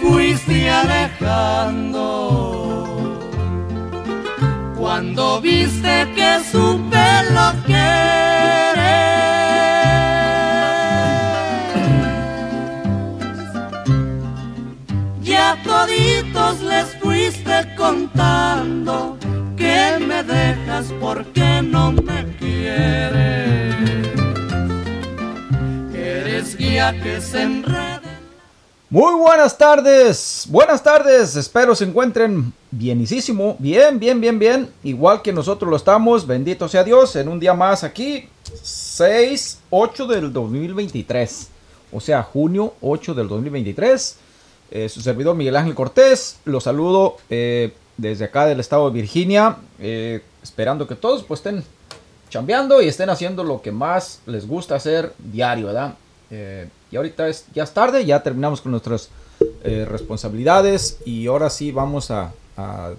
fui alejando. Cuando viste que supe lo que Ya toditos les fuiste contando que me dejas porque no me quieres. Eres guía que se enreda. Muy buenas tardes, buenas tardes, espero se encuentren bienísimo, bien, bien, bien, bien, igual que nosotros lo estamos, bendito sea Dios, en un día más aquí, 6, 8 del 2023, o sea, junio 8 del 2023, eh, su servidor Miguel Ángel Cortés, lo saludo eh, desde acá del estado de Virginia, eh, esperando que todos pues estén chambeando y estén haciendo lo que más les gusta hacer diario, ¿verdad? Eh, y ahorita es, ya es tarde, ya terminamos con nuestras eh, responsabilidades y ahora sí vamos a,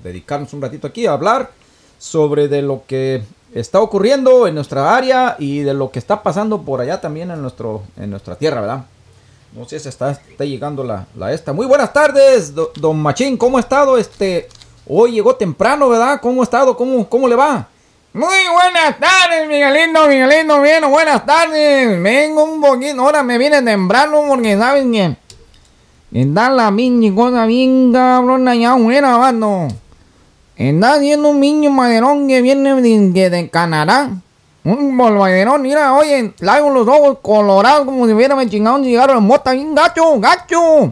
dedicarnos un ratito aquí a hablar sobre de lo que está ocurriendo en nuestra área y de lo que está pasando por allá también en, nuestro, en nuestra tierra, ¿verdad? No sé si está, llegando la, esta. Muy buenas tardes, do, don Machín, ¿cómo ha estado? Este, hoy llegó temprano, ¿verdad? ¿Cómo ha estado? ¿Cómo, cómo le va? Muy buenas tardes, Miguelito, Miguelito, bien, buenas tardes. Vengo un poquito, ahora me viene temprano porque saben que está la pinche cosa bien cabrona ya buena, vato. Está haciendo un niño maderón que viene de, Canadá. Un bolvaderón, mira, oye, traigo los ojos colorados como si hubiera me chingado un cigarro de mota bien gacho, gacho.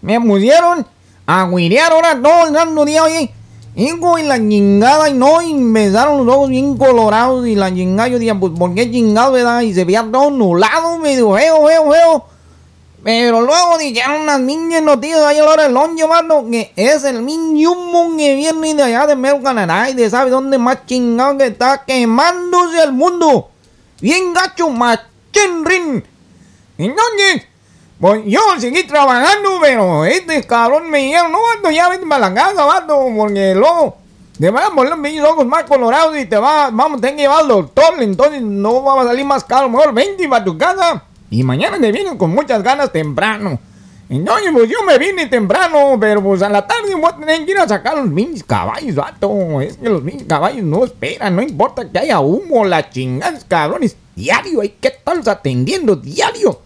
Me pusieron a guirear ahora todo el santo día, oye. Hijo, y la chingada, y no, y me los ojos bien colorados, y la chingada, yo dije, pues, ¿por chingado, verdad? Y se veía todo nublado, medio feo, feo, feo. Pero luego dijeron unas niñas noticias ahí a la hora del que es el niño que viene de allá de Medio Canadá y de sabe dónde más chingado que está quemándose el mundo. Bien gacho, machenrin. Entonces, pues yo seguí trabajando, pero este cabrón me dijeron, no, vato, ya vete para la casa, vato, porque luego te van a poner mis ojos más colorados y te va, vamos tener que llevar al doctor, entonces no va a salir más caro, mejor vente para tu casa. Y mañana te vienen con muchas ganas temprano. Entonces, pues yo me vine temprano, pero pues a la tarde voy a tener que ir a sacar los mis caballos, vato. Es que los mis caballos no esperan, no importa que haya humo, la chingada, cabrones. Diario, hay que estarlos atendiendo, diario.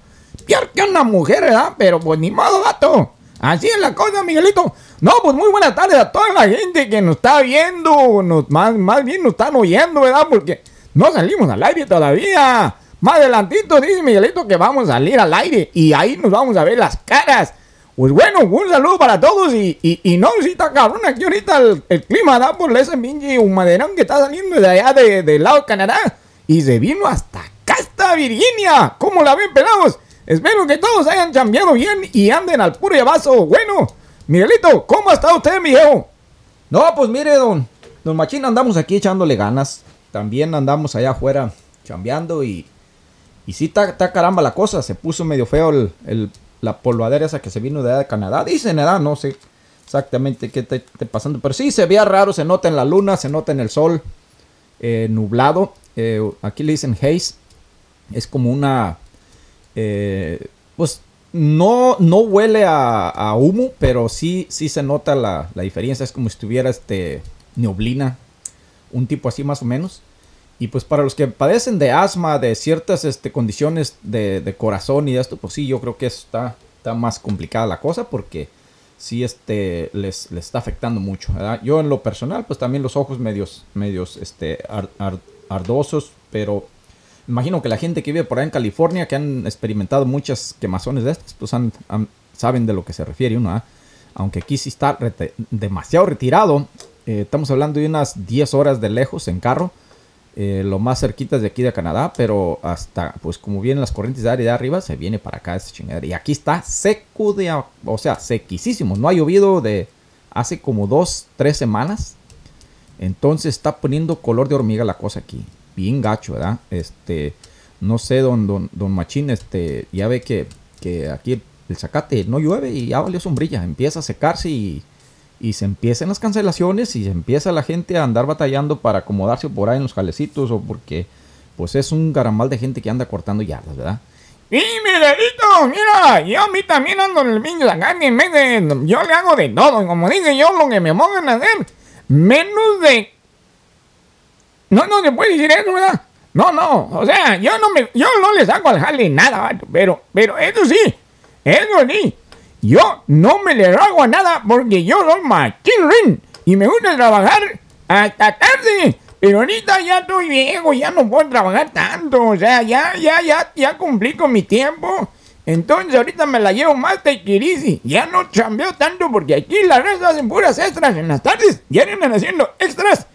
Peor que una mujer, ¿verdad? Pero pues ni modo, gato. Así es la cosa, Miguelito. No, pues muy buenas tardes a toda la gente que nos está viendo. Nos, más, más bien nos están oyendo, ¿verdad? Porque no salimos al aire todavía. Más adelantito dice Miguelito que vamos a salir al aire y ahí nos vamos a ver las caras. Pues bueno, un saludo para todos y, y, y no, si está cabrón aquí ahorita el, clima da por ese pinche humaderón que está saliendo de allá del de lado de Canadá y se vino hasta acá, Virginia. ¿Cómo la ven, pelados? Espero que todos hayan cambiado bien y anden al puro vaso. Bueno, Miguelito, ¿cómo está usted, viejo? No, pues mire, don, don Machín, andamos aquí echándole ganas. También andamos allá afuera chambeando y, y sí está, caramba la cosa. Se puso medio feo el, el, la polvadera esa que se vino de, allá de Canadá. Dicen, edad, no sé exactamente qué está pasando. Pero sí, se veía raro, se nota en la luna, se nota en el sol eh, nublado. Eh, aquí le dicen haze. Es como una pues no, no huele a, humo, pero sí, sí se nota la, la, diferencia. Es como si estuviera este, neblina, un tipo así más o menos. Y pues para los que padecen de asma, de ciertas este, condiciones de, de, corazón y de esto, pues sí, yo creo que está, está más complicada la cosa porque sí este, les, les está afectando mucho. Yo en lo personal, pues también los ojos medios, medios este, ar, ar, ardosos, pero imagino que la gente que vive por ahí en California, que han experimentado muchas quemazones de estas, pues saben de lo que se refiere uno. ¿eh? Aunque aquí sí está demasiado retirado. Eh, estamos hablando de unas 10 horas de lejos en carro. Eh, lo más cerquita de aquí de Canadá, pero hasta, pues como vienen las corrientes de aire de arriba, se viene para acá ese chingadera. Y aquí está seco de, o sea, sequísimo. No ha llovido de hace como 2, 3 semanas. Entonces está poniendo color de hormiga la cosa aquí bien gacho, ¿verdad? Este, no sé, don, don, don Machín, este, ya ve que, que aquí el, el, zacate no llueve y ya valió sombrilla, empieza a secarse y, y se empiezan las cancelaciones y empieza la gente a andar batallando para acomodarse por ahí en los jalecitos o porque pues es un garamal de gente que anda cortando yardas, ¿verdad? Sí, Miguelito, mira, yo a mí también ando en el pinche en vez de, yo le hago de todo, como dije yo, lo que me pongan a hacer, menos de... No, no se puede decir eso, ¿verdad? No, no, o sea, yo no me, yo no le saco al jale nada, pero, pero eso sí, eso sí, yo no me le hago a nada porque yo soy machín y me gusta trabajar hasta tarde. Pero ahorita ya estoy viejo, ya no puedo trabajar tanto. O sea, ya, ya, ya, ya cumplí con mi tiempo. Entonces ahorita me la llevo más de Kirisi. Ya no chambeo tanto porque aquí las raza hacen puras extras en las tardes. Ya vienen haciendo extras.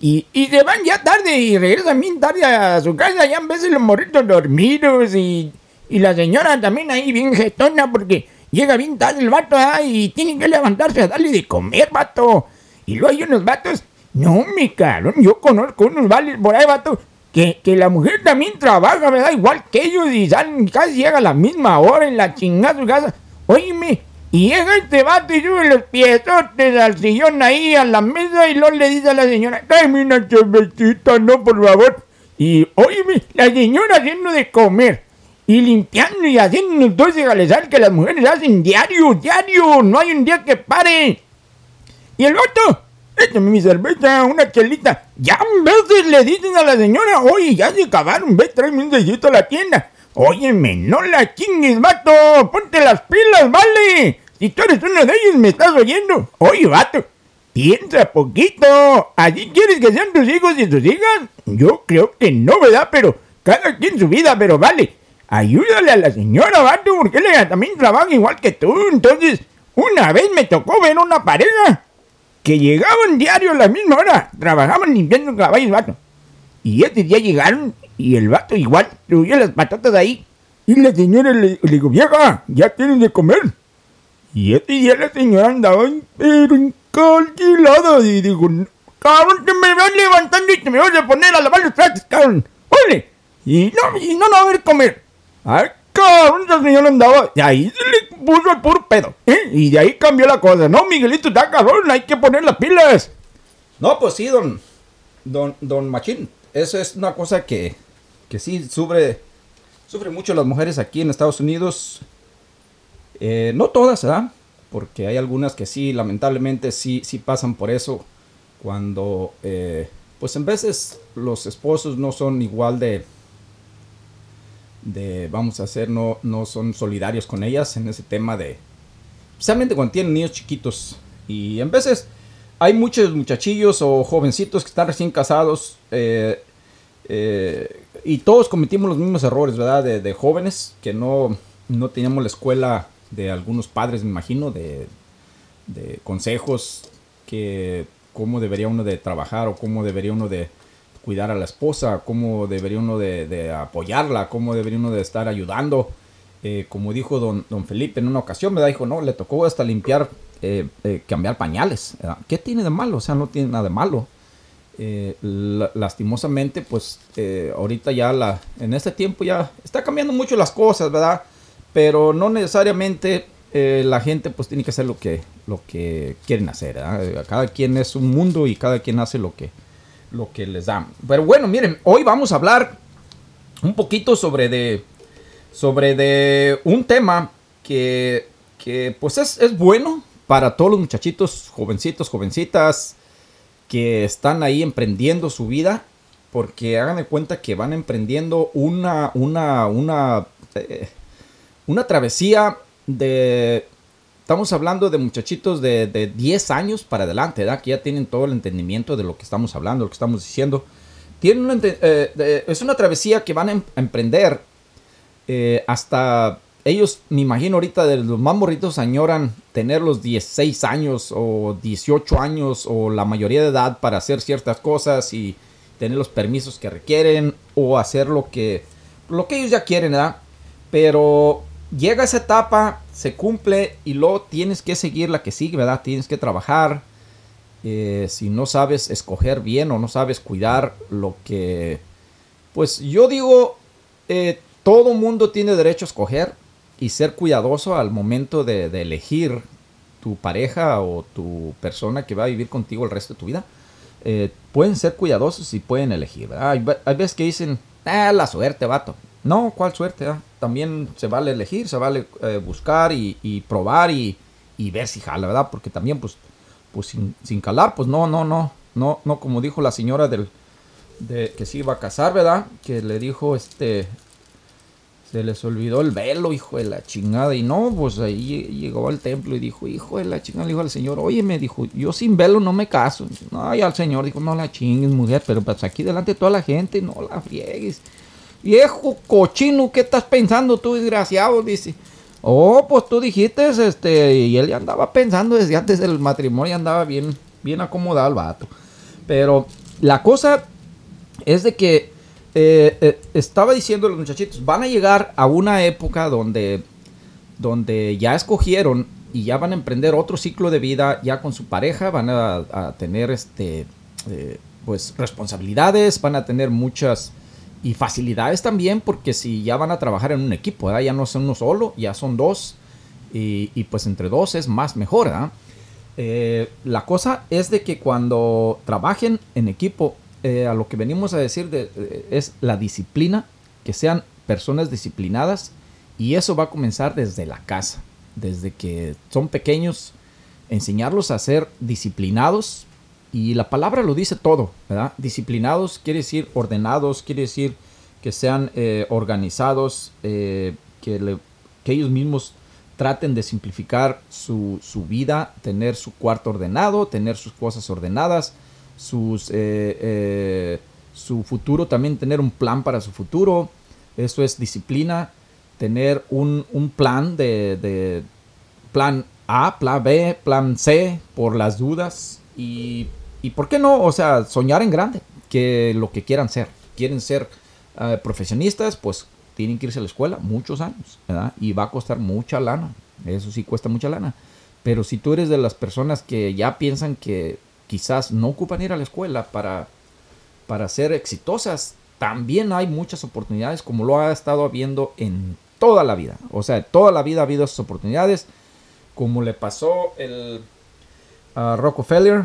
Y, y se van ya tarde y regresan bien tarde a su casa. Ya en veces los morritos dormidos y, y la señora también ahí bien getona porque llega bien tarde el vato ah, y tiene que levantarse a darle de comer, vato. Y luego hay unos vatos no, mi cabrón, yo conozco unos vales por ahí, vato, que, que la mujer también trabaja, ¿verdad? Igual que ellos y salen, casi llega a la misma hora en la chingada su casa. Óyeme, y llega este vato y sube los piezotes al sillón ahí, a la mesa, y luego le dice a la señora, dame una cervecita, no, por favor. Y, óyeme, la señora haciendo de comer. Y limpiando y haciendo entonces galezar que las mujeres hacen diario, diario. No hay un día que pare. Y el vato échame mi cerveza, una chelita. Ya a veces le dicen a la señora, oye, ya se acabaron, ve, tráeme un sellito a la tienda. Óyeme, no la chingues, vato, ponte las pilas, vale. Si tú eres uno de ellos, me estás oyendo. Oye, vato, piensa poquito. ¿Allí quieres que sean tus hijos y tus hijas? Yo creo que no, ¿verdad? Pero cada quien su vida, pero vale. Ayúdale a la señora, vato, porque ella también trabaja igual que tú. Entonces, una vez me tocó ver una pareja que llegaban diario a la misma hora, trabajaban limpiando caballos, vato. Y este día llegaron y el vato igual subió las patatas ahí. Y la señora le, le dijo, vieja, ya tienen de comer. Y este día la señora andaba pero encalquilada y dijo, cabrón, te me van levantando y te me vas a poner a lavar los trastes, cabrón. ¡Ole! Y no, y no, no va a haber comer. Ay, cabrón, esa señora andaba. Y ahí se le puso el puro pedo. ¿eh? Y de ahí cambió la cosa. No, Miguelito, está cabrón, hay que poner las pilas. No, pues sí, don, don, don Machín. Eso es una cosa que, que sí sufre, sufre mucho las mujeres aquí en Estados Unidos. Eh, no todas, ¿verdad? Porque hay algunas que sí, lamentablemente, sí, sí pasan por eso. Cuando, eh, pues en veces los esposos no son igual de, de vamos a hacer, no, no son solidarios con ellas en ese tema de, especialmente cuando tienen niños chiquitos. Y en veces hay muchos muchachillos o jovencitos que están recién casados eh, y todos cometimos los mismos errores, ¿verdad? De, de, jóvenes que no, no teníamos la escuela de algunos padres, me imagino, de, de consejos que cómo debería uno de trabajar o cómo debería uno de cuidar a la esposa, cómo debería uno de, apoyarla, cómo debería uno de estar ayudando. Eh, como dijo don, don, Felipe en una ocasión, me dijo, no, le tocó hasta limpiar, eh, eh, cambiar pañales. ¿Qué tiene de malo? O sea, no tiene nada de malo. Eh, lastimosamente, pues ahorita ya la, en este tiempo ya está cambiando mucho las cosas, ¿verdad? Pero no necesariamente la gente pues tiene que hacer lo que, lo que quieren hacer. ¿verdad? Cada quien es un mundo y cada quien hace lo que, lo que les dan. Pero bueno, miren, hoy vamos a hablar un poquito sobre de, sobre de un tema que, que pues es, es, bueno para todos los muchachitos, jovencitos, jovencitas que están ahí emprendiendo su vida. Porque hagan cuenta que van emprendiendo una, una, una, eh, una travesía de Estamos hablando de muchachitos de, de 10 años para adelante, ¿verdad? Que ya tienen todo el entendimiento de lo que estamos hablando, lo que estamos diciendo. Tienen eh, es una travesía que van a, em emprender eh, hasta ellos, me imagino ahorita de los más morritos añoran tener los 16 años o 18 años o la mayoría de edad para hacer ciertas cosas y tener los permisos que requieren o hacer lo que, lo que ellos ya quieren, ¿verdad? Pero llega esa etapa, se cumple y luego tienes que seguir la que sigue, ¿verdad? Tienes que trabajar. Eh, si no sabes escoger bien o no sabes cuidar lo que... Pues yo digo, eh, todo mundo tiene derecho a escoger y ser cuidadoso al momento de, elegir tu pareja o tu persona que va a vivir contigo el resto de tu vida. Eh, pueden ser cuidadosos y pueden elegir, ¿verdad? Hay, veces que dicen, ah, la suerte, vato. No, ¿cuál suerte? ah? También se vale elegir, se vale eh, buscar y, probar y, ver si jala, ¿verdad? Porque también, pues, pues sin, sin calar, pues no, no, no, no, no, como dijo la señora del, de que se iba a casar, ¿verdad? Que le dijo, este, se les olvidó el velo, hijo de la chingada. Y no, pues ahí llegó al templo y dijo, hijo de la chingada, le dijo al señor, oye, me dijo, yo sin velo no me caso. No, y al señor dijo, no la chingues, mujer, pero pues aquí delante de toda la gente, no la friegues. Viejo cochino, ¿qué estás pensando tú, desgraciado? Dice. Oh, pues tú dijiste, este, y él ya andaba pensando desde antes del matrimonio, andaba bien, bien acomodado el vato. Pero la cosa es de que eh, eh, estaba diciendo los muchachitos, van a llegar a una época donde, donde ya escogieron y ya van a emprender otro ciclo de vida ya con su pareja, van a, tener este, eh, pues responsabilidades, van a tener muchas y facilidades también porque si ya van a trabajar en un equipo, ya no son uno solo, ya son dos y, pues entre dos es más mejor. ¿verdad? La cosa es de que cuando trabajen en equipo, eh, a lo que venimos a decir de- eh, es la disciplina, que sean personas disciplinadas y eso va a comenzar desde la casa, desde que son pequeños, enseñarlos a ser disciplinados y la palabra lo dice todo. Disciplinados quiere decir ordenados, quiere decir que sean eh, organizados, que, que ellos mismos traten de simplificar su, su vida, tener su cuarto ordenado, tener sus cosas ordenadas, sus, eh, eh, su futuro, también tener un plan para su futuro. Eso es disciplina, tener un, un plan de, de plan A, plan B, plan C por las dudas y, y por qué no, o sea, soñar en grande, que lo que quieran ser. Quieren ser eh, profesionistas, pues tienen que irse a la escuela muchos años. Y va a costar mucha lana, eso sí cuesta mucha lana. Pero si tú eres de las personas que ya piensan que quizás no ocupan ir a la escuela para, para ser exitosas, también hay muchas oportunidades como lo ha estado habiendo en toda la vida. O sea, toda la vida ha habido esas oportunidades, como le pasó el, a Rockefeller.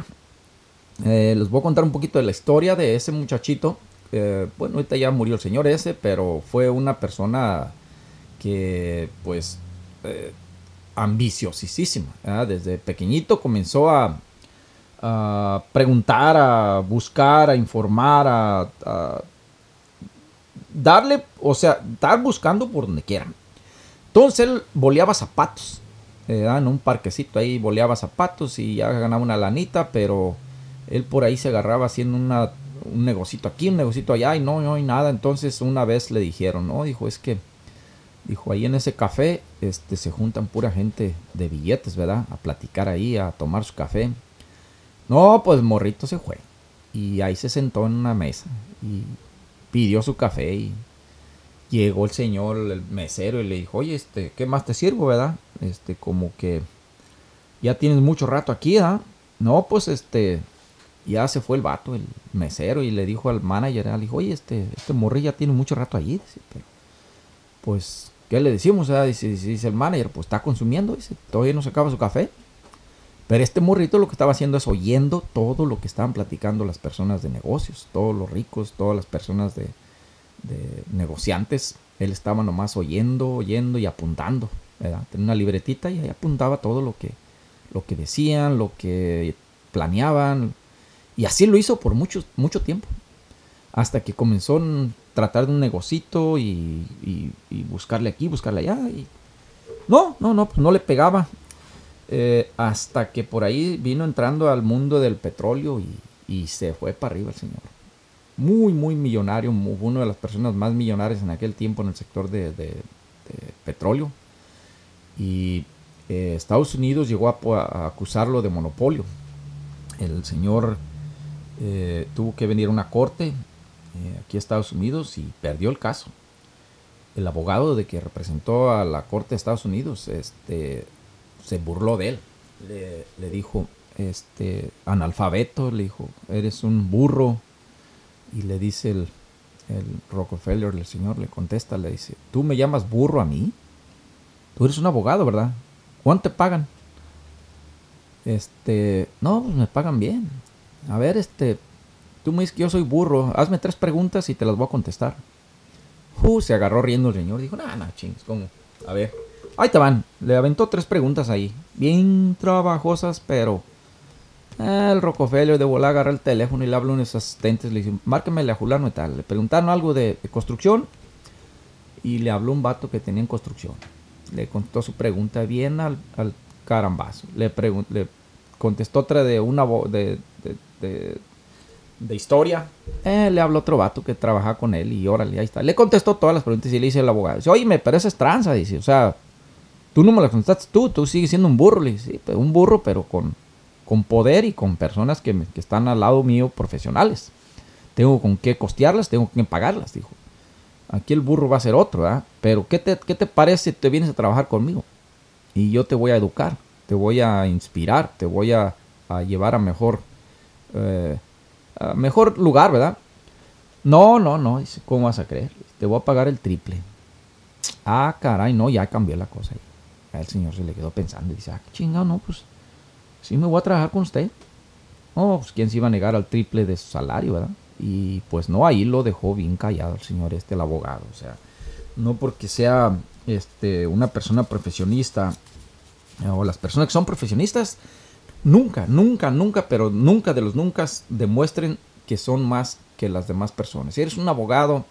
Eh, les voy a contar un poquito de la historia de ese muchachito. Eh, bueno, ahorita ya murió el señor ese, pero fue una persona que, pues, eh, ambiciosísima. Desde pequeñito comenzó a, a preguntar, a buscar, a informar, a, darle, o sea, estar buscando por donde quieran. Entonces él boleaba zapatos. eh, en un parquecito ahí boleaba zapatos y ya ganaba una lanita, pero él por ahí se agarraba haciendo una, un negocito aquí, un negocito allá y no, no hay nada. Entonces una vez le dijeron, no, dijo, es que, dijo, ahí en ese café este, se juntan pura gente de billetes, ¿verdad? A platicar ahí, a tomar su café. No, pues morrito se fue. Y ahí se sentó en una mesa y pidió su café y llegó el señor, el mesero, y le dijo, oye, este, ¿qué más te sirvo, verdad? Este, como que ya tienes mucho rato aquí, ¿ah? No, pues este, ya se fue el vato, el mesero, y le dijo al manager, le dijo, oye, este, este ya tiene mucho rato allí, dice, pero, pues, ¿qué le decimos? dice, dice el manager, pues está consumiendo, dice, todavía no se acaba su café. Este morrito lo que estaba haciendo es oyendo todo lo que estaban platicando las personas de negocios, todos los ricos, todas las personas de, negociantes. Él estaba nomás oyendo, oyendo y apuntando. Tenía una libretita y ahí apuntaba todo lo que, lo que decían, lo que planeaban. Y así lo hizo por mucho, mucho tiempo. Hasta que comenzó a tratar de un negocito y buscarle aquí, buscarle allá. Y... No, no, no, pues no le pegaba. Eh, hasta que por ahí vino entrando al mundo del petróleo y, se fue para arriba el señor. Muy, muy millonario, mu- una de las personas más millonarias en aquel tiempo en el sector de, de- petróleo. Y eh, Estados Unidos llegó a, acusarlo de monopolio. El señor eh, tuvo que venir a una corte aquí a Estados Unidos y perdió el caso. El abogado de que representó a la corte de Estados Unidos este, se burló de él. Le, le dijo, este, analfabeto, le dijo, eres un burro. Y le dice el, el Rockefeller, el señor, le contesta, le dice, ¿tú me llamas burro a mí? Tú eres un abogado, ¿verdad? ¿Cuánto te pagan? Este, no, pues me pagan bien. A ver, este, tú me dices que yo soy burro, hazme tres preguntas y te las voy a contestar. Uh, se agarró riendo el señor. Dijo, nah, nah, chings, ¿cómo? A ver. Ahí te van. Le aventó tres preguntas ahí. Bien trabajosas, pero... el Rocofelio de volar agarra el teléfono y le habla a unos asistentes. Le dice, márqueme a Julano y tal. Le preguntaron algo de, construcción. Y le habló un vato que tenía en construcción. Le contestó su pregunta bien al, al carambazo. Le, le contestó otra de una de, de, de- historia. Eh, le habló otro vato que trabajaba con él y órale, ahí está. Le contestó todas las preguntas y le dice el abogado. Oye, me pareces tranza, dice. O sea, tú no me las contestaste tú, tú sigues siendo un burro. Le dice, sí, un burro, pero con, con poder y con personas que, que están al lado mío profesionales. Tengo con qué costearlas, tengo con qué pagarlas, dijo. Aquí el burro va a ser otro, ¿verdad? Pero ¿qué te, ¿qué te parece si te vienes a trabajar conmigo? Y yo te voy a educar, te voy a inspirar, te voy a, a llevar a mejor, eh, mejor lugar, ¿verdad? No, no, no, dice, ¿cómo vas a creer? Te voy a pagar el triple. Ah, caray, no, ya cambió la cosa. El señor se le quedó pensando y dice, ah, chingado, no, pues sí me voy a trabajar con usted. Oh, pues quién se iba a negar al triple de su salario, ¿verdad? Y pues no, ahí lo dejó bien callado el señor este, el abogado. O sea, no porque sea este, una persona profesionista eh, o las personas que son profesionistas, nunca, nunca, nunca, pero nunca de los nunca demuestren que son más que las demás personas. Si eres un abogado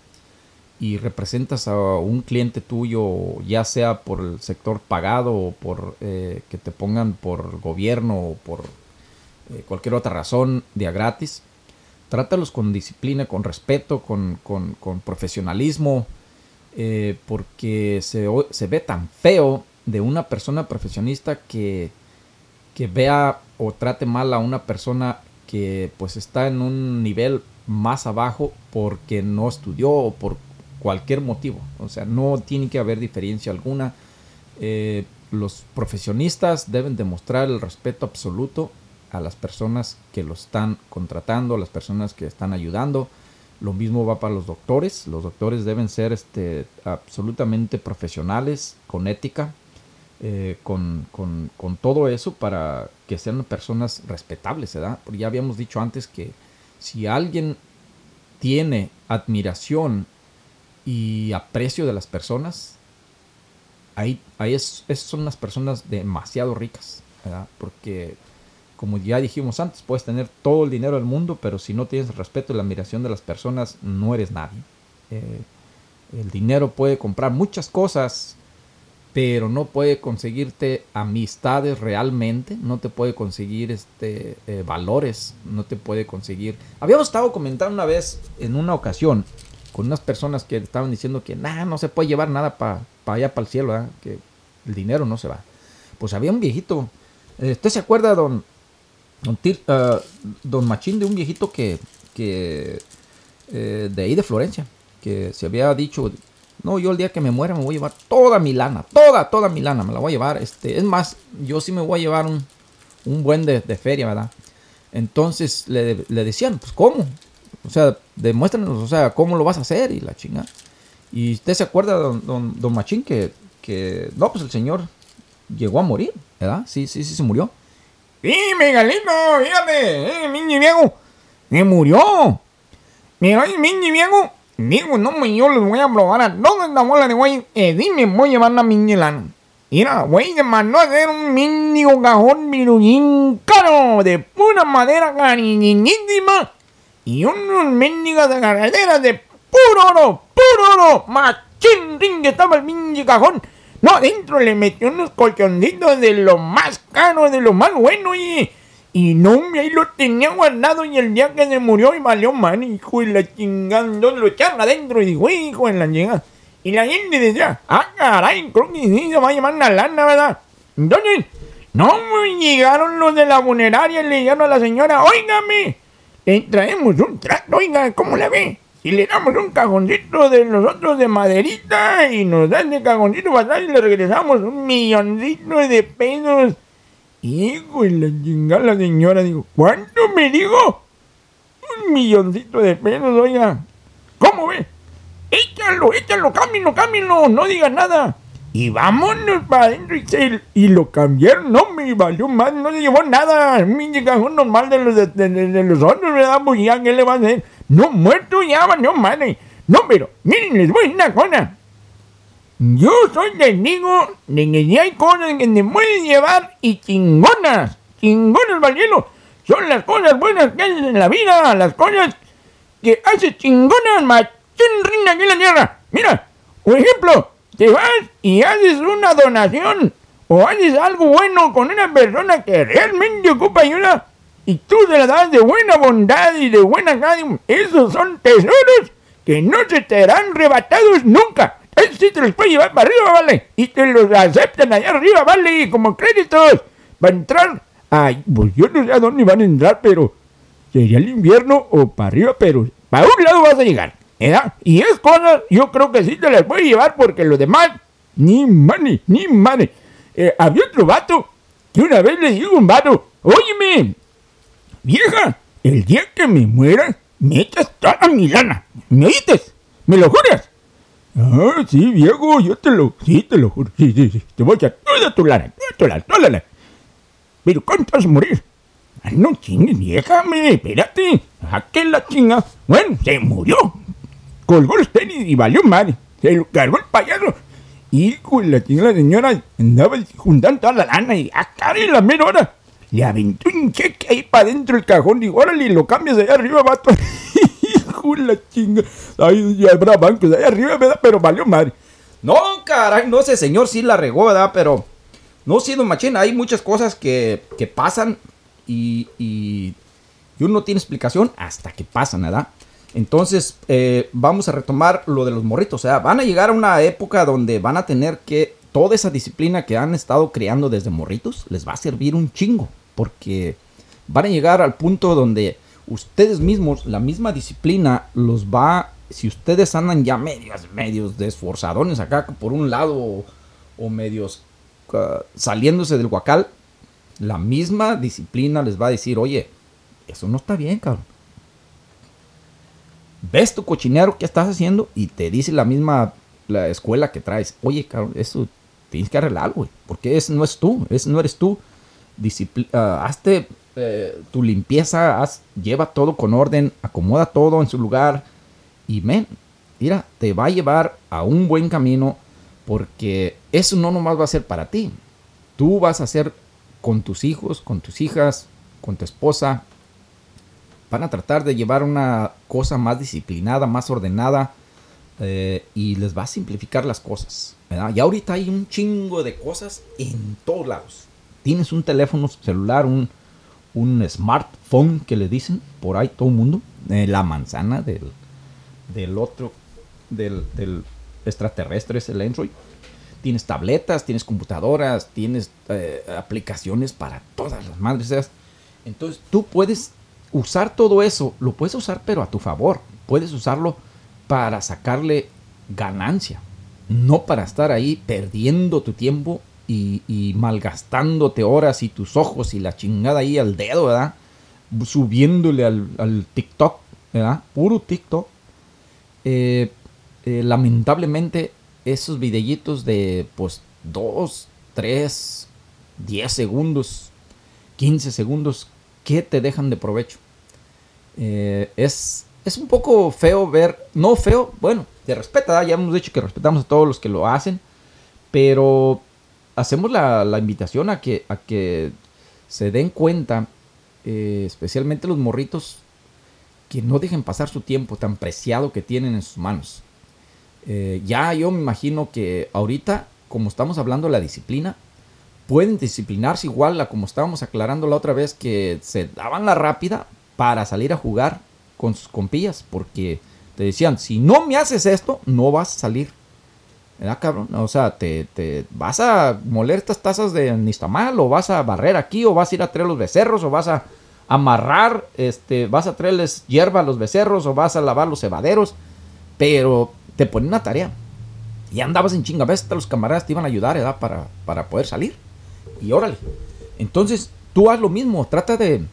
y representas a un cliente tuyo, ya sea por el sector pagado o por eh, que te pongan por gobierno o por eh, cualquier otra razón de a gratis, trátalos con disciplina, con respeto, con, con- profesionalismo, eh, porque se, se ve tan feo de una persona profesionista que, que vea o trate mal a una persona que pues está en un nivel más abajo porque no estudió o por cualquier motivo. O sea, no tiene que haber diferencia alguna. Eh, los profesionistas deben demostrar el respeto absoluto a las personas que lo están contratando, a las personas que están ayudando. Lo mismo va para los doctores. Los doctores deben ser este, absolutamente profesionales, con ética, eh, con, con- con todo eso para que sean personas respetables, ¿verdad? Porque ya habíamos dicho antes que si alguien tiene admiración y aprecio de las personas, ahí, ahí es, son unas personas demasiado ricas. Porque, como ya dijimos antes, puedes tener todo el dinero del mundo, pero si no tienes el respeto y la admiración de las personas, no eres nadie. Eh, el dinero puede comprar muchas cosas, pero no puede conseguirte amistades realmente, no te puede conseguir este eh, valores, no te puede conseguir. Habíamos estado comentando una vez, en una ocasión, con unas personas que estaban diciendo que nada, no se puede llevar nada para allá, para el cielo, que el dinero no se va. Pues había un viejito, eh, ¿usted se acuerda, don, don, Tir- ah, don Machín, de un viejito que, que eh, de ahí de Florencia, que se había dicho, no, yo el día que me muera me voy a llevar toda mi lana, toda, toda mi lana, me la voy a llevar. Este, es más, yo sí me voy a llevar un, un buen de, de feria, ¿verdad? Entonces le, le decían, pues ¿cómo? O sea, demuéstranos, o sea, ¿cómo lo vas a hacer? Y la chinga. Y usted se acuerda, don, don, don Machín, que, que, no, pues el señor llegó a morir, ¿verdad? Sí, sí, sí, se murió. Sí, Miguelito, fíjate, eh, mi viejo, se murió. Mira, mi viejo, digo, no, me, yo les voy a probar a toda esta bola de güey, eh, dime, voy a llevar la miñelana. Mira, güey, se mandó a hacer un mendigo cajón virullín caro, de pura madera cariñísima, y unos mendigas agarraderas de puro oro, puro oro, machín ring estaba el mingo cajón. No, adentro le metió unos colchoncitos de lo más caro, de lo más bueno, y, y no, ahí lo tenía guardado y el día que se murió y valió mal, hijo de la chingada, entonces lo echaron adentro y dijo, hijo de la chingada. Y la gente decía, ah, caray, creo que sí, se va a llevar una lana, ¿verdad? Entonces, no, llegaron los de la funeraria y le dijeron a la señora, óigame, le traemos un trato, oiga, ¿cómo la ve? Y le damos un cajoncito de nosotros de maderita y nos dan el cajoncito para y le regresamos un milloncito de pesos. Hijo de la chingada, la señora dijo, ¿cuánto me dijo? Un milloncito de pesos, oiga. ¿Cómo ve? Échalo, échalo, cámbialo, cámbialo, no diga nada. Y vámonos para adentro y, lo cambiaron, no me valió más, no se llevó nada. Un cajón normal de los, de, de- de- los otros, ¿verdad? Pues ya, ¿qué le va a hacer? No, muerto ya, valió madre. No, pero miren, les voy a decir una cosa. Yo soy testigo de que si hay cosas que se pueden llevar y chingonas, chingonas, Valielo. Son las cosas buenas que haces en la vida, las cosas que haces chingonas, machín reina aquí en la tierra. Mira, por ejemplo, te vas y haces una donación o haces algo bueno con una persona que realmente ocupa ayuda y tú se la das de buena bondad y de buena gana. Esos son tesoros que no se te serán rebatados nunca. Eso sí te los puedes llevar para arriba, vale. Y te los aceptan allá arriba, vale, como créditos. Va a entrar. Ay, pues yo no sé a dónde van a entrar, pero sería el invierno o para arriba, pero para un lado vas a llegar. ¿Verdad? Y es cosas, yo creo que sí te las puedes llevar porque lo demás, ni money, ni money. Eh, había otro vato que una vez le dijo a un vato, óyeme, vieja, el día que me muera, me echas toda mi lana. ¿Me oíste? ¿Me lo juras? Ah, sí, viejo, yo te lo, sí, te lo juro. Sí, sí, sí, te voy a toda tu lana, toda tu lana, toda la lana. Pero ¿cuánto vas a morir? Ay, no chingues, vieja, me, espérate. ¿A qué la chinga? Bueno, se murió. Colgó los tenis y valió madre. Se lo cargó el payaso. Hijo de la señora andaba juntando toda la lana y acá en la mera hora le aventó un cheque ahí para dentro del cajón y órale, lo cambias allá arriba, vato. Hijo la chinga. Ay, ya habrá bancos allá arriba, ¿verdad? Pero valió madre. No, caray, no sé, señor, sí la regó, ¿verdad? Pero no siendo machín, hay muchas cosas que, que pasan y, y, y uno no tiene explicación hasta que pasan, ¿verdad? Entonces, eh, vamos a retomar lo de los morritos. O sea, van a llegar a una época donde van a tener que toda esa disciplina que han estado creando desde morritos les va a servir un chingo. Porque van a llegar al punto donde ustedes mismos, la misma disciplina, los va. Si ustedes andan ya medios, medios desforzadones acá por un lado o, medios uh, saliéndose del guacal, la misma disciplina les va a decir, oye, eso no está bien, cabrón ves tu cochinero que estás haciendo y te dice la misma la escuela que traes, oye, cabrón, eso tienes que arreglarlo, güey, porque ese no es tú, ese no eres tú. Discipli uh, hazte eh, tu limpieza, haz, lleva todo con orden, acomoda todo en su lugar y, men, mira, te va a llevar a un buen camino porque eso no nomás va a ser para ti. Tú vas a hacer con tus hijos, con tus hijas, con tu esposa, van a tratar de llevar una cosa más disciplinada, más ordenada eh, y les va a simplificar las cosas. Y ahorita hay un chingo de cosas en todos lados. Tienes un teléfono celular, un, un smartphone que le dicen por ahí todo el mundo, eh, la manzana del, del otro, del, del, extraterrestre es el Android. Tienes tabletas, tienes computadoras, tienes eh, aplicaciones para todas las madres. Entonces tú puedes usar todo eso, lo puedes usar pero a tu favor. Puedes usarlo para sacarle ganancia, no para estar ahí perdiendo tu tiempo y, malgastándote horas y tus ojos y la chingada ahí al dedo, ¿verdad? Subiéndole al, TikTok, ¿verdad? Puro TikTok. Eh, eh, lamentablemente esos videitos de pues 2, 3, 10 segundos, 15 segundos que te dejan de provecho. Eh, es, es un poco feo ver, no feo, bueno, te respeta, ya hemos dicho que respetamos a todos los que lo hacen, pero hacemos la, la invitación a que, a que se den cuenta, eh, especialmente los morritos, que no dejen pasar su tiempo tan preciado que tienen en sus manos. Eh, ya yo me imagino que ahorita, como estamos hablando de la disciplina, pueden disciplinarse igual a como estábamos aclarando la otra vez que se daban la rápida para salir a jugar con sus compillas porque te decían, si no me haces esto, no vas a salir. ¿Verdad, cabrón? O sea, te, te vas a moler estas tazas de nistamal o vas a barrer aquí o vas a ir a traer los becerros o vas a amarrar, este, vas a traerles hierba a los becerros o vas a lavar los cebaderos, pero te ponen una tarea. Y andabas en chinga, ves, los camaradas te iban a ayudar, ¿verdad? Para, para poder salir. Y órale. Entonces, tú haz lo mismo, trata de,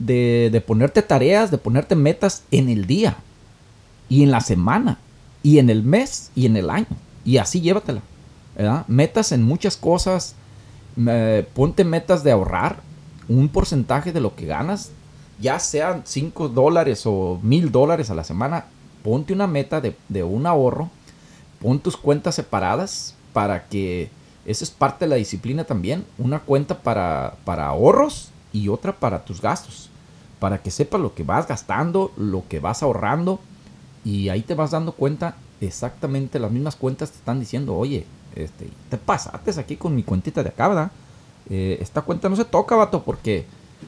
de, de, ponerte tareas, de ponerte metas en el día, y en la semana, y en el mes, y en el año. Y así llévatela. Metas en muchas cosas. Ponte metas de ahorrar un porcentaje de lo que ganas, ya sean 5 dólares o mil dólares a la semana. ponte una meta de, de un ahorro, pon tus cuentas separadas para que esa es parte de la disciplina también. Una cuenta para, para ahorros y otra para tus gastos. Para que sepas lo que vas gastando, lo que vas ahorrando. Y ahí te vas dando cuenta exactamente las mismas cuentas te están diciendo, oye, este, te pasaste aquí con mi cuentita de acá, ¿verdad? Eh, esta cuenta no se toca, vato, porque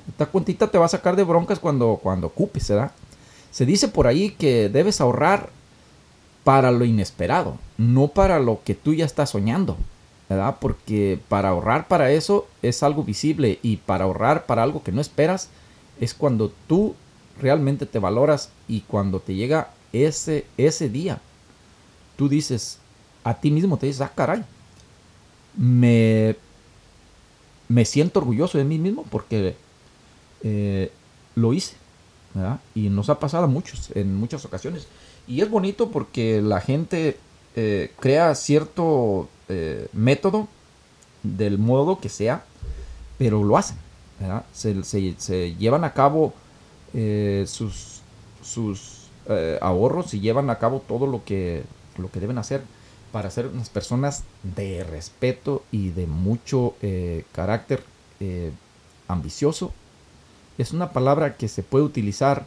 esta cuentita te va a sacar de broncas cuando, cuando ocupes, ¿verdad? Se dice por ahí que debes ahorrar para lo inesperado, no para lo que tú ya estás soñando, ¿verdad? Porque para ahorrar para eso es algo visible y para ahorrar para algo que no esperas es cuando tú realmente te valoras y cuando te llega ese, ese día, tú dices, a ti mismo te dices, ah, caray, me, me siento orgulloso de mí mismo porque eh, lo hice. Y nos ha pasado a muchos, en muchas ocasiones. Y es bonito porque la gente eh, crea cierto eh, método del modo que sea, pero lo hacen. Se, llevan a cabo eh, sus, sus eh, ahorros y llevan a cabo todo lo que, lo que deben hacer para ser unas personas de respeto y de mucho eh, carácter ambicioso. Es una palabra que se puede utilizar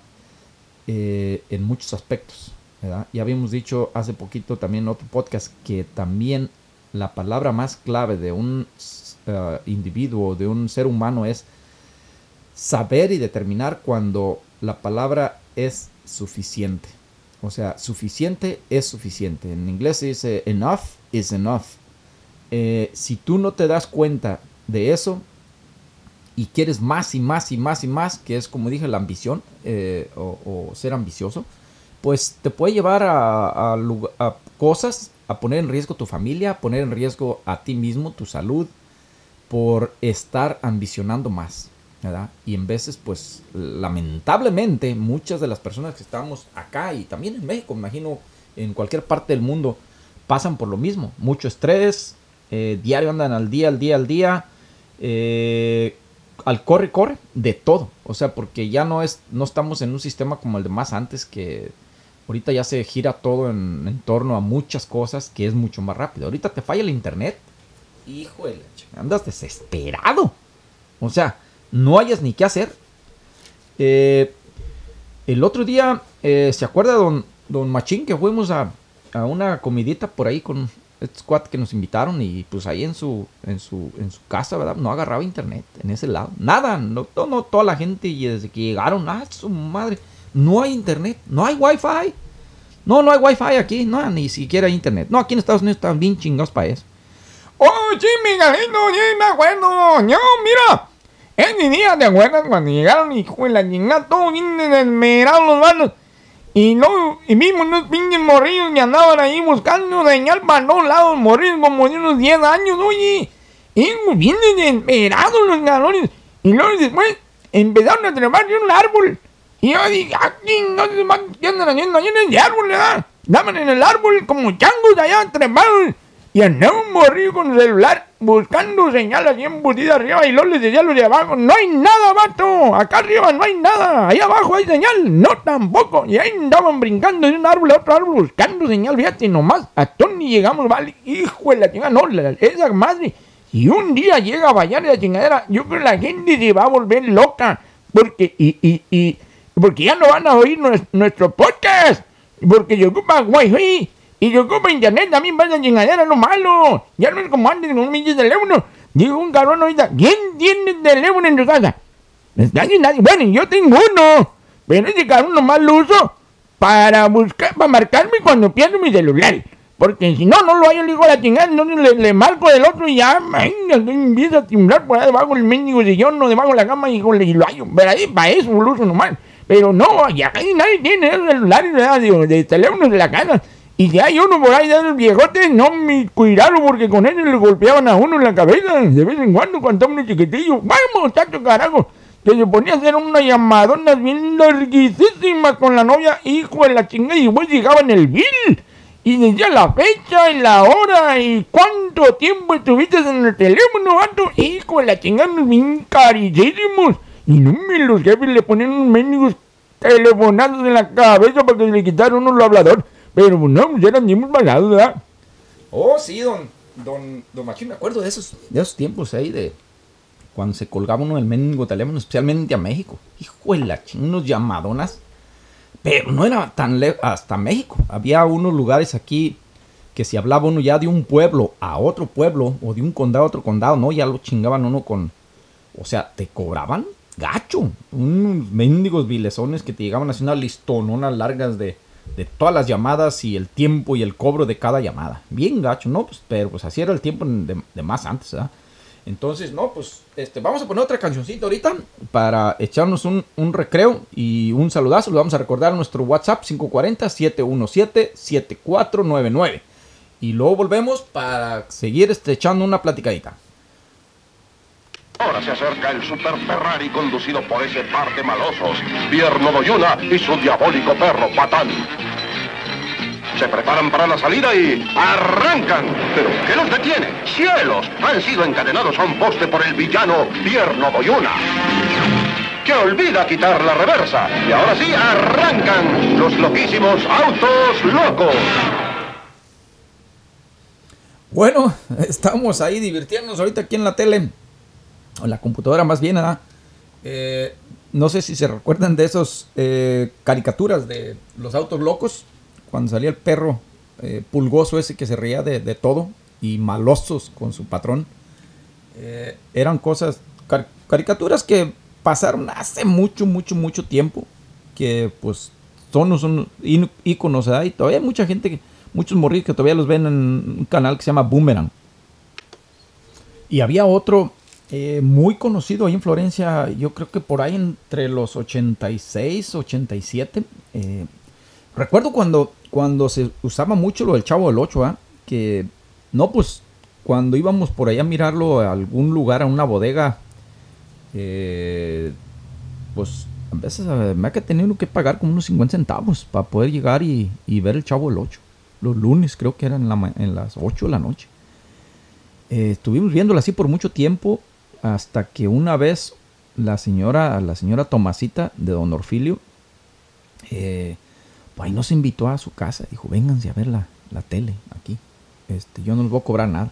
en muchos aspectos. Ya habíamos dicho hace poquito también en otro podcast que también la palabra más clave de un eh, individuo, de un ser humano es saber y determinar cuando la palabra es suficiente. O sea, suficiente es suficiente. En inglés se dice enough is enough. Eh, si tú no te das cuenta de eso y quieres más y más y más y más, que es como dije la ambición eh, o, ser ambicioso, pues te puede llevar a, a cosas, a poner en riesgo tu familia, a poner en riesgo a ti mismo, tu salud, por estar ambicionando más. Y en veces, pues, lamentablemente, muchas de las personas que estamos acá y también en México, imagino, en cualquier parte del mundo, pasan por lo mismo. Mucho estrés, eh, diario andan al día, al día, al día, eh, al corre, corre, de todo. O sea, porque ya no es, no estamos en un sistema como el de más antes, que ahorita ya se gira todo en, en torno a muchas cosas, que es mucho más rápido. Ahorita te falla el internet, ch- andas desesperado. O sea, no hayas ni qué hacer. Eh, el otro día, eh, ¿se acuerda don, don Machín que fuimos a, a una comidita por ahí con este squad que nos invitaron y pues ahí en su, en su, en su casa, ¿verdad? No agarraba internet en ese lado. Nada, no, no, toda la gente y desde que llegaron, ah, su madre, no hay internet, no hay wifi. No, no hay wifi aquí, no, ni siquiera hay internet. No, aquí en Estados Unidos están bien chingados para eso. Oh, Miguelito, sí, me acuerdo. No, mira. Ese día, ¿te acuerdas cuando llegaron y de la chingada, todos bien desmerados los vanos? Y no, y vimos unos pinches morrillos que andaban ahí buscando señal para todos lados, morrillos como de unos 10 años, oye. Y bien desesperados los galones. Y luego después empezaron a trepar de un árbol. Y yo dije, aquí no se van, ¿qué andan haciendo ahí en ese árbol, verdad? Estaban en el árbol como changos allá trepados. Y andaba un morrillo con el celular buscando señal así embutida arriba y luego les decía a los de abajo, no hay nada, vato, acá arriba no hay nada, ahí abajo hay señal, no tampoco. Y ahí andaban brincando de un árbol a otro árbol buscando señal, fíjate nomás, hasta ni llegamos, vale, hijo de la chingada, no, la- esa madre. Y un día llega a fallar la chingadera, yo creo que la gente se va a volver loca, porque, y, y, y, porque ya no van a oír nues- nuestro podcast, porque yo ocupa wifi. Y yo ocupa internet también vaya chingadera, lo malo. Ya no es como antes con un pinche teléfono. Digo un cabrón ahorita, ¿quién tiene teléfono en tu casa? Nadie, nadie. Bueno, yo tengo uno. Pero ese cabrón nomás lo uso para buscar, para marcarme cuando pierdo mi celular. Porque si no, no lo hay el hijo de la chingada, entonces le, le marco del otro y ya, venga, empieza a timbrar por ahí debajo del mendigo sillón o debajo de la cama y, y lo hallo. Pero ahí, para eso lo uso nomás. Pero no, ya casi nadie tiene celulares de, de teléfonos de la casa. Y si hay uno por ahí de esos viejotes, no me cuidado porque con él le golpeaban a uno en la cabeza de vez en cuando cuando uno chiquitillo. Vamos, muchacho, carajo. Que se ponía a hacer unas llamadonas bien larguísimas con la novia, hijo de la chingada, y después llegaba en el bill. Y decía la fecha y la hora y cuánto tiempo estuviste en el teléfono, vato. Hijo de la chingada, bien carísimos. Y no me los jefes le ponían unos mendigos telefonazos en la cabeza para que le quitaran uno el hablador. Pero no, pues eran mismos balados, ¿verdad? Oh, sí, don, don, don Machín, me acuerdo de esos, de esos tiempos ahí de cuando se colgaba uno del mendigo teléfono, especialmente a México. Hijo de la ching, unos llamadonas. Pero no era tan lejos, hasta México. Había unos lugares aquí que si hablaba uno ya de un pueblo a otro pueblo o de un condado a otro condado, no, ya lo chingaban uno con, o sea, te cobraban gacho, unos mendigos vilezones que te llegaban haciendo unas largas de, de todas las llamadas y el tiempo y el cobro de cada llamada. Bien gacho, ¿no? Pues, pero pues así era el tiempo de, más antes. Entonces, no, pues este, vamos a poner otra cancioncita ahorita para echarnos un, recreo y un saludazo. Lo vamos a recordar a nuestro WhatsApp 540-717-7499. Y luego volvemos para seguir este, echando una platicadita. Ahora se acerca el Super Ferrari conducido por ese par de malosos, Vierno Doyuna y su diabólico perro Patán. Se preparan para la salida y arrancan. ¿Pero qué los detiene? ¡Cielos! Han sido encadenados a un poste por el villano Vierno Doyuna. Que olvida quitar la reversa. Y ahora sí, arrancan los loquísimos autos locos. Bueno, estamos ahí divirtiéndonos ahorita aquí en la tele, la computadora más bien. Eh, no sé si se recuerdan de esos eh, caricaturas de los autos locos, cuando salía el perro eh, pulgoso ese que se reía de, todo y malosos con su patrón. Eran cosas, car- caricaturas que pasaron hace mucho, mucho, mucho tiempo, que pues son, son íconos, ¿verdad? Y todavía hay mucha gente, que- muchos morrillos que todavía los ven en un canal que se llama Boomerang. Y había otro eh, muy conocido ahí en Florencia, yo creo que por ahí entre los 86, 87. eh, recuerdo cuando, cuando se usaba mucho lo del Chavo del 8, ¿ah? que no, pues cuando íbamos por allá a mirarlo a algún lugar, a una bodega, eh, pues a veces eh, me ha uno que pagar como unos 50 centavos para poder llegar y, ver el Chavo del 8. Los lunes creo que eran en, las 8 de la noche. Eh, estuvimos viéndola así por mucho tiempo hasta que una vez la señora, la señora Tomasita de Don Orfilio, pues ahí nos invitó a su casa. Dijo, vénganse a ver la, la tele aquí. Este, yo no les voy a cobrar nada.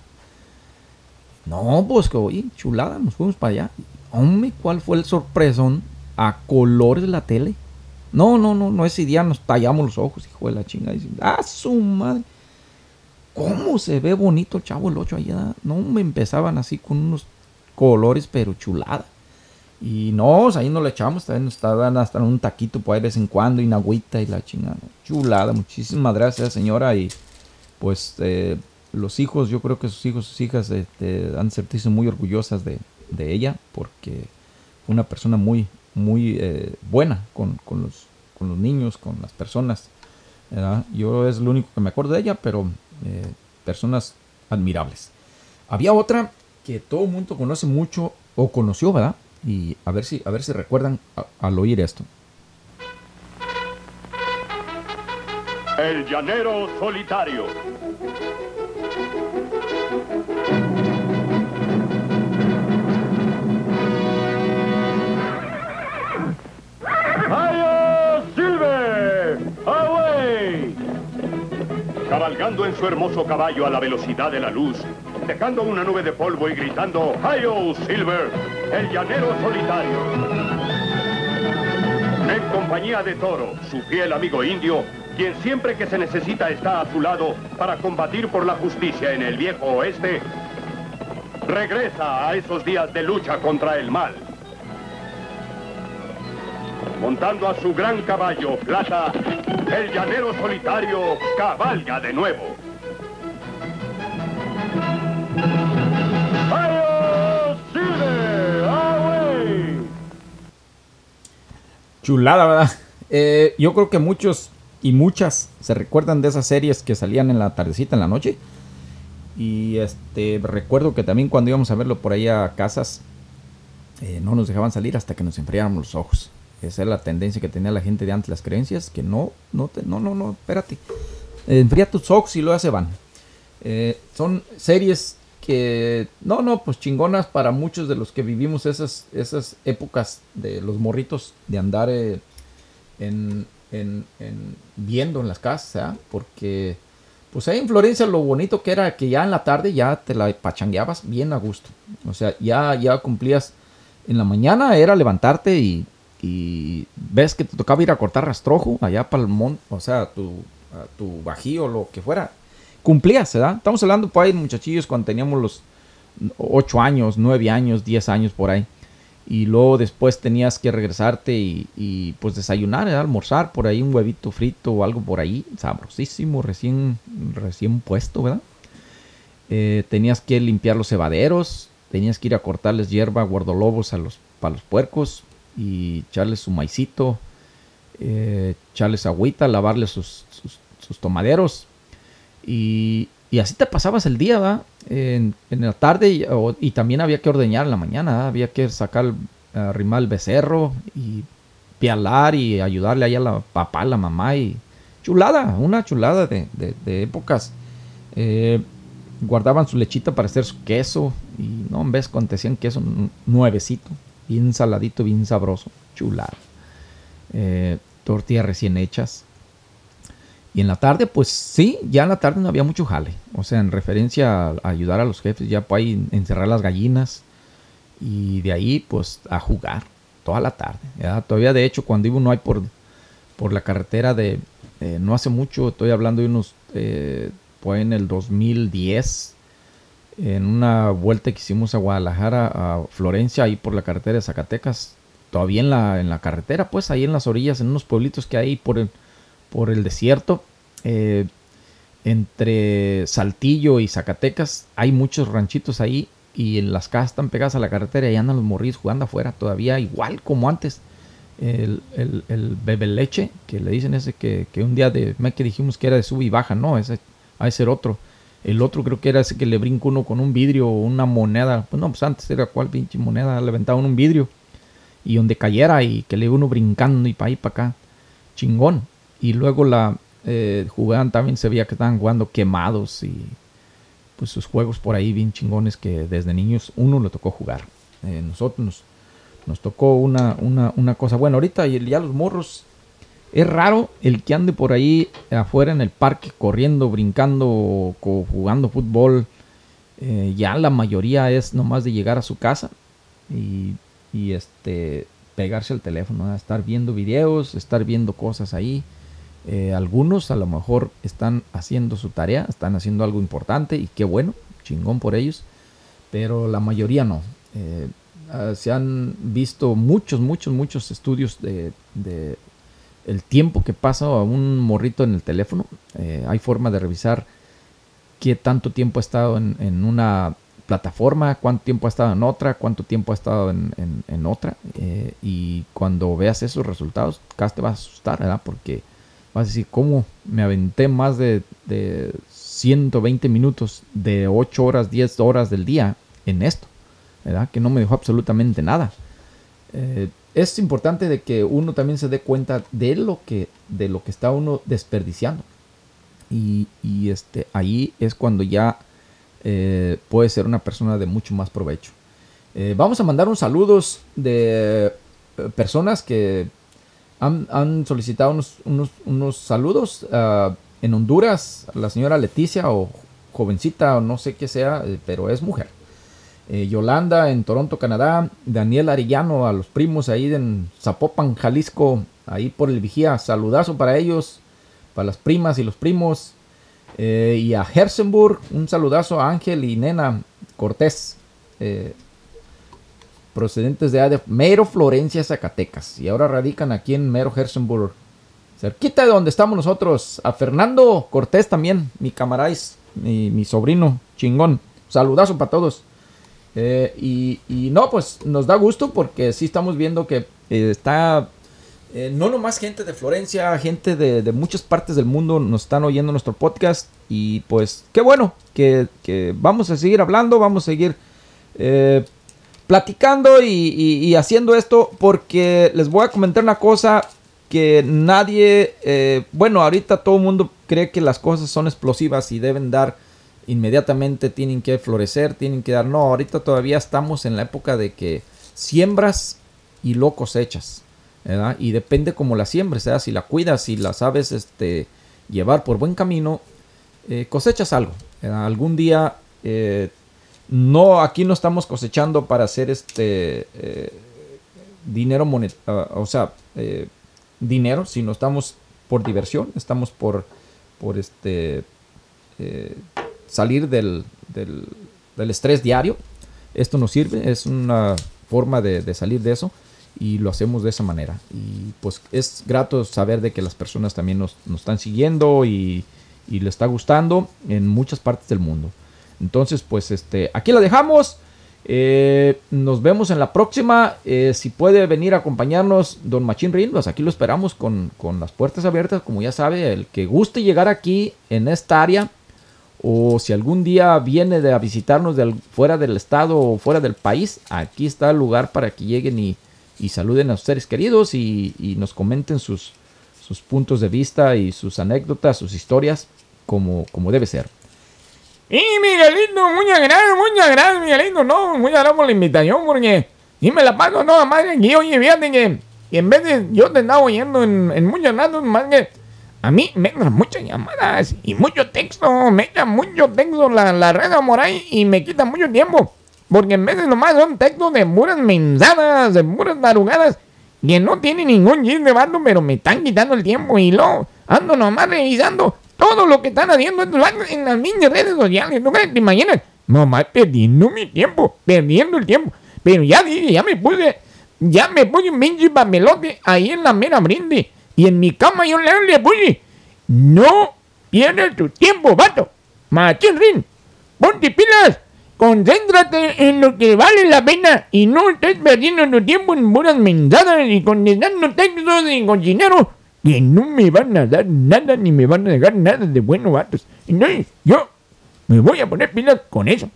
No, pues que oye, chulada, nos fuimos para allá. Hombre, ¿cuál fue el sorpresón? A colores la tele. No, no, no, no, ese día nos tallamos los ojos, hijo de la chingada. Y, ah, su madre. ¿Cómo se ve bonito el chavo el 8 allá? No, me empezaban así con unos colores, pero chulada. Y no, ahí nos le echamos, también nos estaban hasta un taquito por ahí de vez en cuando y una agüita y la chingada. Chulada, muchísimas gracias señora y pues eh, los hijos, yo creo que sus hijos, sus hijas este, han sentirse muy orgullosas de, de ella porque fue una persona muy, muy eh, buena con, con los, con los niños, con las personas. ¿verdad? Yo es lo único que me acuerdo de ella, pero eh, personas admirables. Había otra que todo el mundo conoce mucho o conoció, ¿verdad? Y a ver si, a ver si recuerdan al oír esto. El llanero solitario. Cabalgando en su hermoso caballo a la velocidad de la luz, dejando una nube de polvo y gritando ¡Ayo Silver! El llanero solitario. En compañía de Toro, su fiel amigo indio, quien siempre que se necesita está a su lado para combatir por la justicia en el viejo oeste, regresa a esos días de lucha contra el mal. Montando a su gran caballo, Plata, el llanero solitario cabalga de nuevo. Chulada, ¿verdad? Eh, yo creo que muchos y muchas se recuerdan de esas series que salían en la tardecita, en la noche. Y este recuerdo que también cuando íbamos a verlo por ahí a casas, eh, no nos dejaban salir hasta que nos enfriáramos los ojos. Esa era la tendencia que tenía la gente de antes, las creencias, que no, no, te- no, no, no, espérate. Enfría tus ojos y luego se van. Eh, son series que, no, no, pues chingonas para muchos de los que vivimos esas, esas épocas de los morritos de andar eh, en, en- en- viendo en las casas, ¿verdad? porque pues ahí en Florencia lo bonito que era que ya en la tarde ya te la pachangueabas bien a gusto. O sea, ya, ya cumplías en la mañana, era levantarte y, y ves que te tocaba ir a cortar rastrojo allá para el monte, o sea, tu, a tu bajío, lo que fuera. Cumplías, ¿verdad? Estamos hablando por ahí, muchachillos, cuando teníamos los 8 años, 9 años, 10 años por ahí. Y luego después tenías que regresarte y, pues desayunar, ¿verdad? almorzar por ahí un huevito frito o algo por ahí, sabrosísimo, recién, recién puesto, ¿verdad? Eh, tenías que limpiar los cebaderos, tenías que ir a cortarles hierba, guardolobos a los, para los puercos y echarles su maicito, eh, echarles agüita, lavarles sus, sus, tomaderos y, y así te pasabas el día, ¿verdad? En, la tarde y, también había que ordeñar en la mañana, había que sacar, arrimar el becerro y pialar y ayudarle ahí a la papá, a la mamá y chulada, una chulada de, de- épocas. Eh, guardaban su lechita para hacer su queso y no, en vez cuando queso nuevecito, bien saladito, bien sabroso, chulada. Eh, tortillas recién hechas. Y en la tarde, pues sí, ya en la tarde no había mucho jale. O sea, en referencia a, ayudar a los jefes, ya por ahí encerrar las gallinas. Y de ahí, pues, a jugar toda la tarde. ¿verdad? Todavía, de hecho, cuando iba uno ahí por, por la carretera de... eh, no hace mucho, estoy hablando de unos... Eh, pues en el 2010, en una vuelta que hicimos a Guadalajara, a Florencia, ahí por la carretera de Zacatecas. Todavía en la, en la carretera, pues, ahí en las orillas, en unos pueblitos que hay por el por el desierto. eh, entre Saltillo y Zacatecas hay muchos ranchitos ahí y en las casas están pegadas a la carretera y andan los morrillos jugando afuera todavía igual como antes. El, el, bebe leche, que le dicen ese que, que un día de que dijimos que era de sub y baja, no, ese a ese era otro. El otro creo que era ese que le brinca uno con un vidrio o una moneda. Pues no, pues antes era cual pinche moneda, le aventaban un vidrio. Y donde cayera y que le uno brincando y para ahí para acá. Chingón. Y luego la eh, jugaban también, se veía que estaban jugando quemados y pues sus juegos por ahí bien chingones que desde niños uno le tocó jugar. Eh, nosotros nos, nos tocó una, una, una cosa. Bueno, ahorita ya los morros es raro el que ande por ahí afuera en el parque corriendo, brincando, jugando fútbol. Eh, ya la mayoría es nomás de llegar a su casa y, este pegarse al teléfono, estar viendo videos, estar viendo cosas ahí. Eh, algunos a lo mejor están haciendo su tarea, están haciendo algo importante y qué bueno, chingón por ellos, pero la mayoría no. Eh, ah, se han visto muchos, muchos, muchos estudios de el tiempo que pasa a un morrito en el teléfono. Eh, hay forma de revisar qué tanto tiempo ha estado en, una plataforma, cuánto tiempo ha estado en otra, cuánto tiempo ha estado en, otra. eh, y cuando veas esos resultados, casi te vas a asustar, ¿verdad? Porque vas a decir, ¿cómo me aventé más de, de 120 minutos de 8 horas, 10 horas del día en esto? ¿Verdad? Que no me dejó absolutamente nada. Eh, es importante de que uno también se dé cuenta de lo que, de lo que está uno desperdiciando. Y, y, este, ahí es cuando ya eh, puede ser una persona de mucho más provecho. Eh, vamos a mandar unos saludos de eh, personas que han, han solicitado unos, unos, saludos. ah, en Honduras, la señora Leticia o jovencita o no sé qué sea, pero es mujer. Eh, Yolanda en Toronto, Canadá. Daniel Arellano a los primos ahí en Zapopan, Jalisco, ahí por el Vigía. Saludazo para ellos, para las primas y los primos. Eh, y a Herzenburg, un saludazo a Ángel y Nena Cortés, eh, procedentes de, Mero, Florencia, Zacatecas. Y ahora radican aquí en Mero, Herzenburg, cerquita de donde estamos nosotros. A Fernando Cortés también, mi camaráis, mi, mi sobrino, chingón. Saludazo para todos. Eh, y, no, pues nos da gusto porque sí estamos viendo que eh, está eh, no nomás gente de Florencia, gente de, muchas partes del mundo nos están oyendo nuestro podcast. Y pues qué bueno que, vamos a seguir hablando, vamos a seguir eh, platicando y, y- haciendo esto porque les voy a comentar una cosa que nadie, bueno, ahorita todo el mundo cree que las cosas son explosivas y deben dar inmediatamente, tienen que florecer, tienen que dar, no, ahorita todavía estamos en la época de que siembras y lo cosechas. Y depende cómo la siembres, ¿verdad? Si la cuidas, si la sabes este, llevar por buen camino, eh, cosechas algo. Algún día, eh, no, aquí no estamos cosechando para hacer este eh, dinero monet ah, o sea, dinero, sino estamos por diversión, estamos por, por este salir del, del, estrés diario. Esto nos sirve, es una forma de, salir de eso y lo hacemos de esa manera. Y pues es grato saber de que las personas también nos, nos están siguiendo y, y le está gustando en muchas partes del mundo. Entonces, pues este, aquí la dejamos. Eh, nos vemos en la próxima. Eh, si puede venir a acompañarnos Don Machín Rin, pues aquí lo esperamos con, con las puertas abiertas. Como ya sabe, el que guste llegar aquí en esta área, o si algún día viene de a visitarnos fuera del estado o fuera del país, aquí está el lugar para que lleguen y, saluden a sus seres queridos y, nos comenten sus, puntos de vista y sus anécdotas, sus historias, como, debe ser. Y Miguelito, muchas gracias, muchas gracias, Miguelito. No, muchas gracias la invitación, porque y me la paso toda madre aquí. Oye, fíjate que, que en vez de yo te estaba oyendo en, en muchos más que a mí me entran muchas llamadas y mucho texto. Me echan mucho texto la, la red por ahí y me quita mucho tiempo. Porque en de nomás son textos de puras mensadas, de puras tarugadas, que no tienen ningún chiste, vato, pero me están quitando el tiempo y lo ando nomás revisando todo lo que están haciendo estos en las mismas redes sociales. ¿No crees? te imaginas? Nomás perdiendo mi tiempo, perdiendo el tiempo. Pero ya dije, ya me puse, ya me puse un pinche papelote ahí en la mera brinde. Y en mi cama yo le, le no pierdas tu tiempo, vato. Machín Rin, ponte pilas. Concéntrate en lo que vale la pena y no estés perdiendo tu tiempo en puras mensadas y contestando textos y cochineros que no me van a dar nada ni me van a dejar nada de bueno, vatos. Entonces, yo me voy a poner pilas con eso.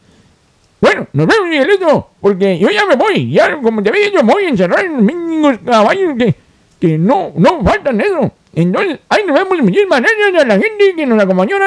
Bueno, nos vemos, Miguelito, porque yo ya me voy. Ya, como te había dicho, me voy a encerrar en los caballos que, que no, no faltan eso. Entonces, ahí nos vemos. Muchísimas gracias a la gente que nos acompañó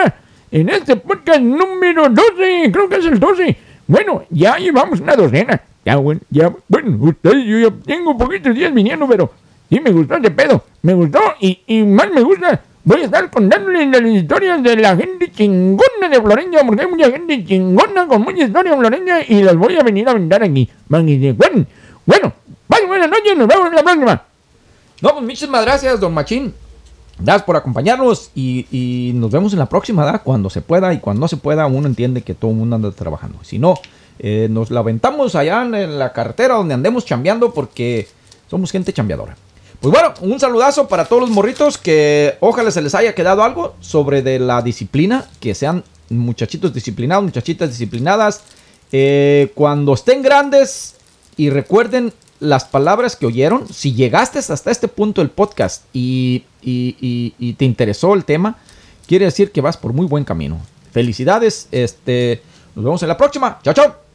en este podcast número 12. Creo que es el 12. Bueno, ya llevamos una docena. Ya, bueno, ya, bueno, ustedes, yo ya tengo poquitos días viniendo, pero sí me gustó ese pedo. Me gustó y, y más me gusta. Voy a estar contándoles las historias de la gente chingona de Florencia, porque hay mucha gente chingona con mucha historia en Florencia y las voy a venir a vender aquí. Van y. Bueno, bye, buenas noches, nos vemos en la próxima. No, pues muchísimas gracias, don Machín. Gracias por acompañarnos y, y nos vemos en la próxima, ¿verdad? Cuando se pueda y cuando no se pueda, uno entiende que todo el mundo anda trabajando. Si no, eh, nos la allá en la carretera donde andemos chambeando porque somos gente chambeadora. Pues bueno, un saludazo para todos los morritos que ojalá se les haya quedado algo sobre de la disciplina, que sean muchachitos disciplinados, muchachitas disciplinadas. Eh, cuando estén grandes y recuerden las palabras que oyeron, si llegaste hasta este punto del podcast y, te interesó el tema, quiere decir que vas por muy buen camino. Felicidades, este, nos vemos en la próxima. Chao, chao.